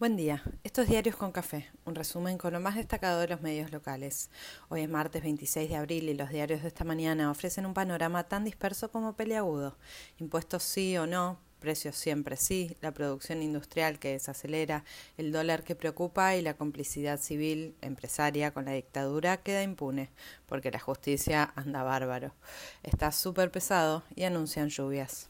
Buen día, esto es Diarios con Café, un resumen con lo más destacado de los medios locales. Hoy es martes 26 de abril y los diarios de esta mañana ofrecen un panorama tan disperso como peleagudo. Impuestos sí o no, precios siempre sí, la producción industrial que desacelera, el dólar que preocupa y la complicidad civil empresaria con la dictadura queda impune, porque la justicia anda bárbaro. Está súper pesado y anuncian lluvias.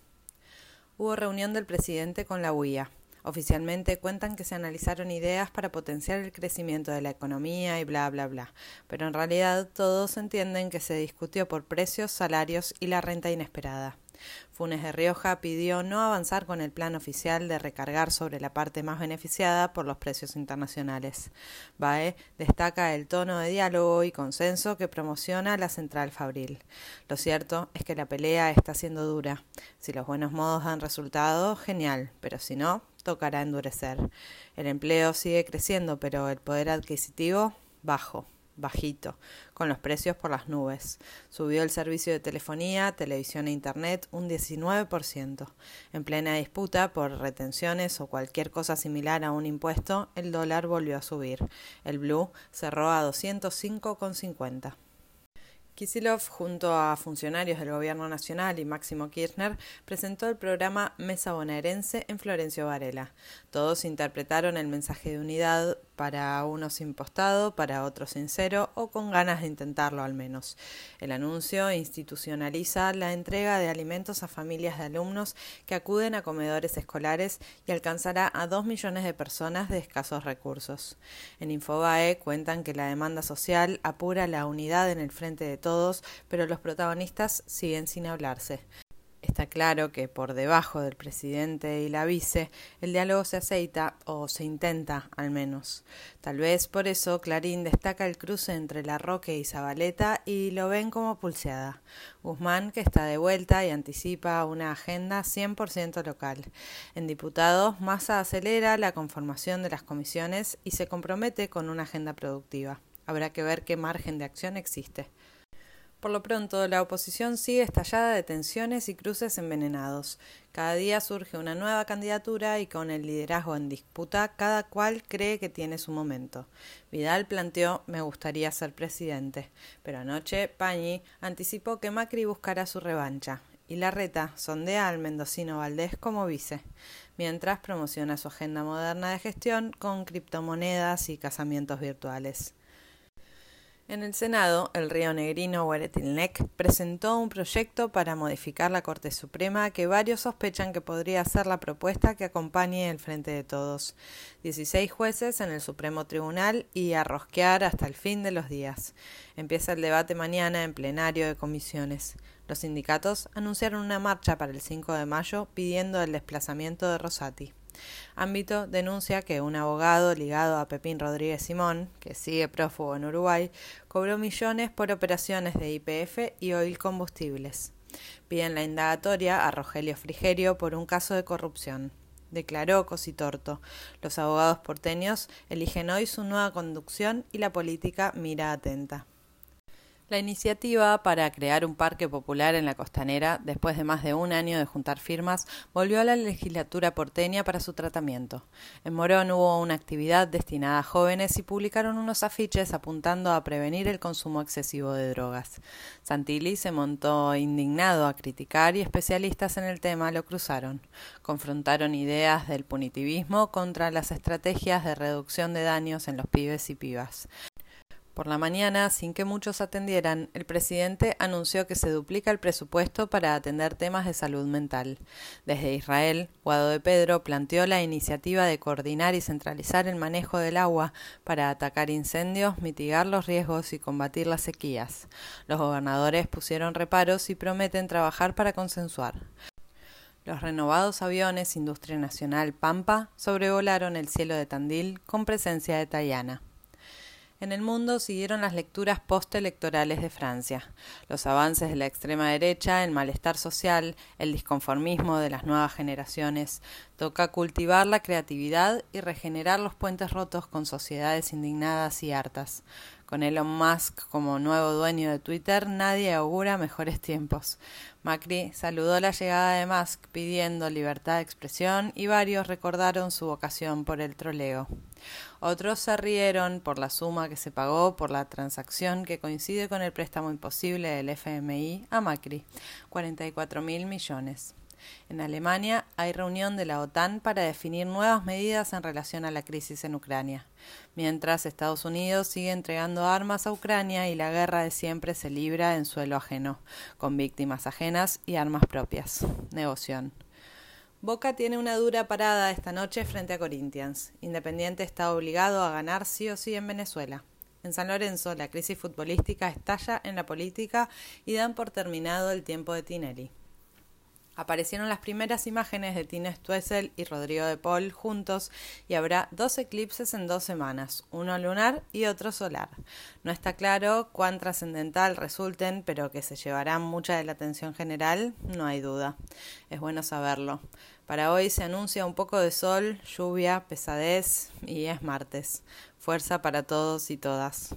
Hubo reunión del presidente con la UIA. Oficialmente cuentan que se analizaron ideas para potenciar el crecimiento de la economía y bla, bla, bla, pero en realidad todos entienden que se discutió por precios, salarios y la renta inesperada. Funes de Rioja pidió no avanzar con el plan oficial de recargar sobre la parte más beneficiada por los precios internacionales. BAE destaca el tono de diálogo y consenso que promociona la central Fabril. Lo cierto es que la pelea está siendo dura. Si los buenos modos dan resultado, genial, pero si no, tocará endurecer. El empleo sigue creciendo, pero el poder adquisitivo bajo bajito, con los precios por las nubes. Subió el servicio de telefonía, televisión e Internet un 19%. En plena disputa por retenciones o cualquier cosa similar a un impuesto, el dólar volvió a subir. El blue cerró a 205,50. Kisilov, junto a funcionarios del Gobierno Nacional y Máximo Kirchner, presentó el programa Mesa Bonaerense en Florencio Varela. Todos interpretaron el mensaje de unidad para unos impostado, para otros sincero o con ganas de intentarlo al menos. El anuncio institucionaliza la entrega de alimentos a familias de alumnos que acuden a comedores escolares y alcanzará a dos millones de personas de escasos recursos. En Infobae cuentan que la demanda social apura la unidad en el frente de todos, pero los protagonistas siguen sin hablarse. Está claro que por debajo del presidente y la vice el diálogo se aceita o se intenta al menos. Tal vez por eso Clarín destaca el cruce entre La Roque y Zabaleta y lo ven como pulseada. Guzmán que está de vuelta y anticipa una agenda 100% local. En diputados, Massa acelera la conformación de las comisiones y se compromete con una agenda productiva. Habrá que ver qué margen de acción existe. Por lo pronto, la oposición sigue estallada de tensiones y cruces envenenados. Cada día surge una nueva candidatura y con el liderazgo en disputa, cada cual cree que tiene su momento. Vidal planteó me gustaría ser presidente, pero anoche Pañi anticipó que Macri buscará su revancha y Larreta sondea al mendocino Valdés como vice, mientras promociona su agenda moderna de gestión con criptomonedas y casamientos virtuales. En el Senado, el río negrino Hueretilnec presentó un proyecto para modificar la Corte Suprema que varios sospechan que podría ser la propuesta que acompañe el Frente de Todos. Dieciséis jueces en el Supremo Tribunal y a rosquear hasta el fin de los días. Empieza el debate mañana en plenario de comisiones. Los sindicatos anunciaron una marcha para el 5 de mayo pidiendo el desplazamiento de Rosati. Ámbito denuncia que un abogado ligado a Pepín Rodríguez Simón, que sigue prófugo en Uruguay, cobró millones por operaciones de IPF y oil combustibles. Piden la indagatoria a Rogelio Frigerio por un caso de corrupción. Declaró Cositorto. Los abogados porteños eligen hoy su nueva conducción y la política mira atenta. La iniciativa para crear un parque popular en la costanera, después de más de un año de juntar firmas, volvió a la legislatura porteña para su tratamiento. En Morón hubo una actividad destinada a jóvenes y publicaron unos afiches apuntando a prevenir el consumo excesivo de drogas. Santilli se montó indignado a criticar y especialistas en el tema lo cruzaron. Confrontaron ideas del punitivismo contra las estrategias de reducción de daños en los pibes y pibas. Por la mañana, sin que muchos atendieran, el presidente anunció que se duplica el presupuesto para atender temas de salud mental. Desde Israel, Guado de Pedro planteó la iniciativa de coordinar y centralizar el manejo del agua para atacar incendios, mitigar los riesgos y combatir las sequías. Los gobernadores pusieron reparos y prometen trabajar para consensuar. Los renovados aviones Industria Nacional Pampa sobrevolaron el cielo de Tandil con presencia de Tayana. En el mundo siguieron las lecturas postelectorales de Francia, los avances de la extrema derecha, el malestar social, el disconformismo de las nuevas generaciones. Toca cultivar la creatividad y regenerar los puentes rotos con sociedades indignadas y hartas. Con Elon Musk como nuevo dueño de Twitter, nadie augura mejores tiempos. Macri saludó la llegada de Musk pidiendo libertad de expresión y varios recordaron su vocación por el troleo. Otros se rieron por la suma que se pagó por la transacción que coincide con el préstamo imposible del FMI a Macri, 44 mil millones. En Alemania hay reunión de la OTAN para definir nuevas medidas en relación a la crisis en Ucrania, mientras Estados Unidos sigue entregando armas a Ucrania y la guerra de siempre se libra en suelo ajeno, con víctimas ajenas y armas propias. Negoción. Boca tiene una dura parada esta noche frente a Corinthians. Independiente está obligado a ganar sí o sí en Venezuela. En San Lorenzo, la crisis futbolística estalla en la política y dan por terminado el tiempo de Tinelli aparecieron las primeras imágenes de Tina Stuessel y Rodrigo de Paul juntos y habrá dos eclipses en dos semanas, uno lunar y otro solar. No está claro cuán trascendental resulten, pero que se llevarán mucha de la atención general, no hay duda. Es bueno saberlo. Para hoy se anuncia un poco de sol, lluvia, pesadez y es martes. Fuerza para todos y todas.